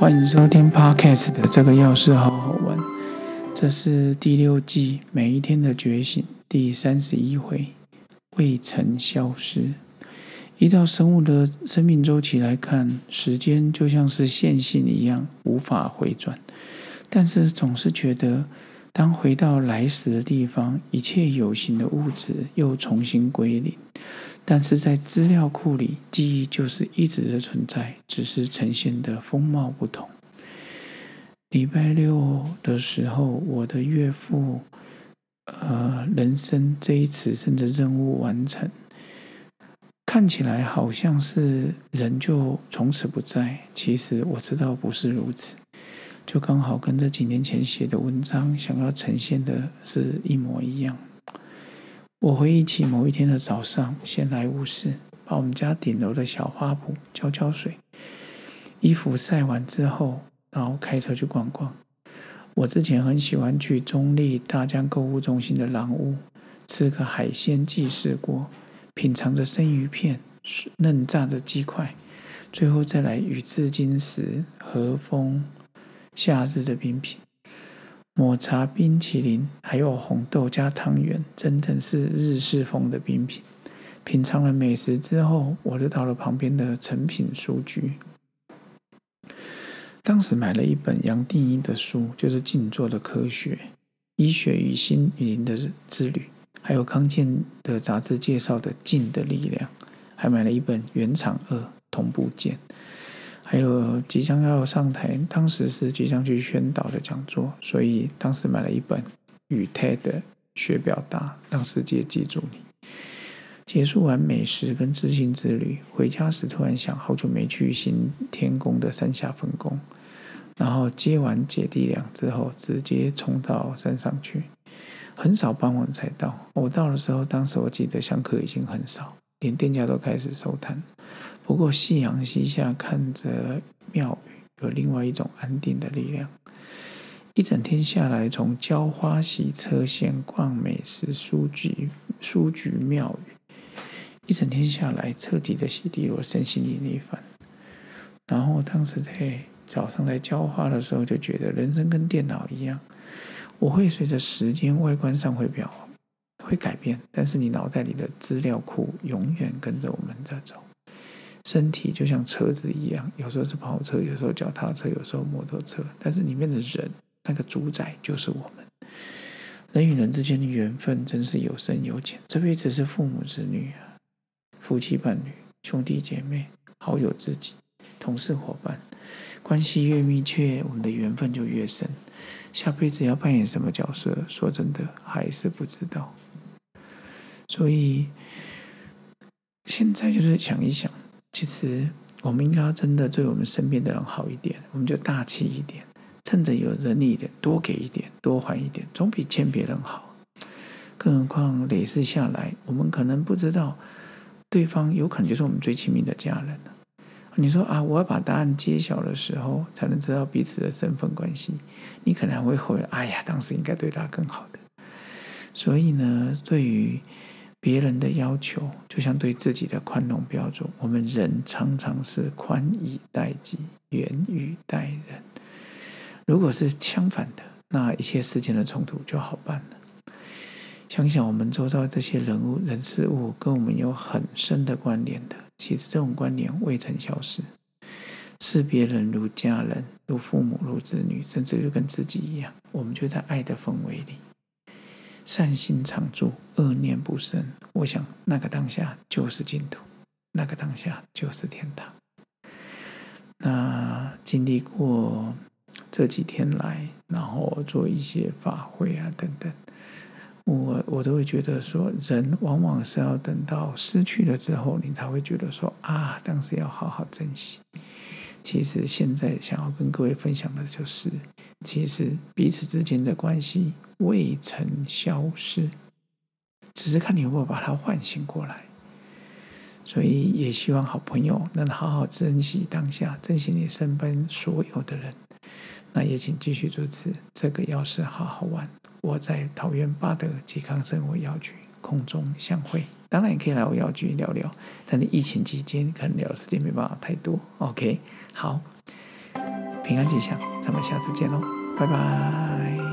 欢迎收听 Podcast 的这个钥匙好好玩，这是第六季每一天的觉醒第三十一回，未曾消失。依照生物的生命周期来看，时间就像是线性一样无法回转，但是总是觉得，当回到来时的地方，一切有形的物质又重新归零。但是在资料库里，记忆就是一直的存在，只是呈现的风貌不同。礼拜六的时候，我的岳父，呃，人生这一次甚至任务完成，看起来好像是人就从此不在。其实我知道不是如此，就刚好跟这几年前写的文章想要呈现的是一模一样。我回忆起某一天的早上，闲来无事，把我们家顶楼的小花圃浇浇水，衣服晒完之后，然后开车去逛逛。我之前很喜欢去中立大江购物中心的狼屋，吃个海鲜记事锅，品尝着生鱼片、嫩炸的鸡块，最后再来宇治金石和风夏日的冰品。抹茶冰淇淋，还有红豆加汤圆，真的是日式风的冰品。品尝了美食之后，我就到了旁边的诚品书局。当时买了一本杨定一的书，就是静坐的科学、医学与心灵的之旅，还有康健的杂志介绍的静的力量，还买了一本原厂二同步见。还有即将要上台，当时是即将去宣导的讲座，所以当时买了一本《与 TED 学表达，让世界记住你》。结束完美食跟知行之旅，回家时突然想，好久没去新天宫的山下分宫，然后接完姐弟俩之后，直接冲到山上去，很少傍晚才到。我到的时候，当时我记得香客已经很少。连店家都开始收摊，不过夕阳西下，看着庙宇，有另外一种安定的力量。一整天下来，从浇花、洗车、闲逛、美食、书局、书局、庙宇，一整天下来，彻底的洗涤我身心灵一番。然后当时在早上在浇花的时候，就觉得人生跟电脑一样，我会随着时间外观上会变化。会改变，但是你脑袋里的资料库永远跟着我们在走。身体就像车子一样，有时候是跑车，有时候脚踏车，有时候摩托车，但是里面的人，那个主宰就是我们。人与人之间的缘分真是有深有浅，这辈子是父母子女啊，夫妻伴侣、兄弟姐妹、好友知己、同事伙伴，关系越密切，我们的缘分就越深。下辈子要扮演什么角色？说真的，还是不知道。所以现在就是想一想，其实我们应该要真的对我们身边的人好一点，我们就大气一点，趁着有能力一点，多给一点，多还一点，总比欠别人好。更何况累世下来，我们可能不知道对方有可能就是我们最亲密的家人。你说啊，我要把答案揭晓的时候，才能知道彼此的身份关系。你可能会后悔，哎呀，当时应该对他更好的。所以呢，对于别人的要求就像对自己的宽容标准，我们人常常是宽以待己，严以待人。如果是相反的，那一切事件的冲突就好办了。想想我们周遭这些人物、人事物，跟我们有很深的关联的，其实这种关联未曾消失。视别人如家人、如父母、如子女，甚至就跟自己一样，我们就在爱的氛围里。善心常驻，恶念不生。我想，那个当下就是净土，那个当下就是天堂。那经历过这几天来，然后做一些法会啊等等，我我都会觉得说，人往往是要等到失去了之后，你才会觉得说啊，当时要好好珍惜。其实现在想要跟各位分享的就是，其实彼此之间的关系未曾消失，只是看你有没有把它唤醒过来。所以也希望好朋友能好好珍惜当下，珍惜你身边所有的人。那也请继续支持这个钥匙，好好玩。我在桃园八德健康生活药局空中相会。当然也可以来我药局聊聊，但是疫情期间可能聊的时间没办法太多。OK，好。平安吉祥，咱们下次见喽，拜拜。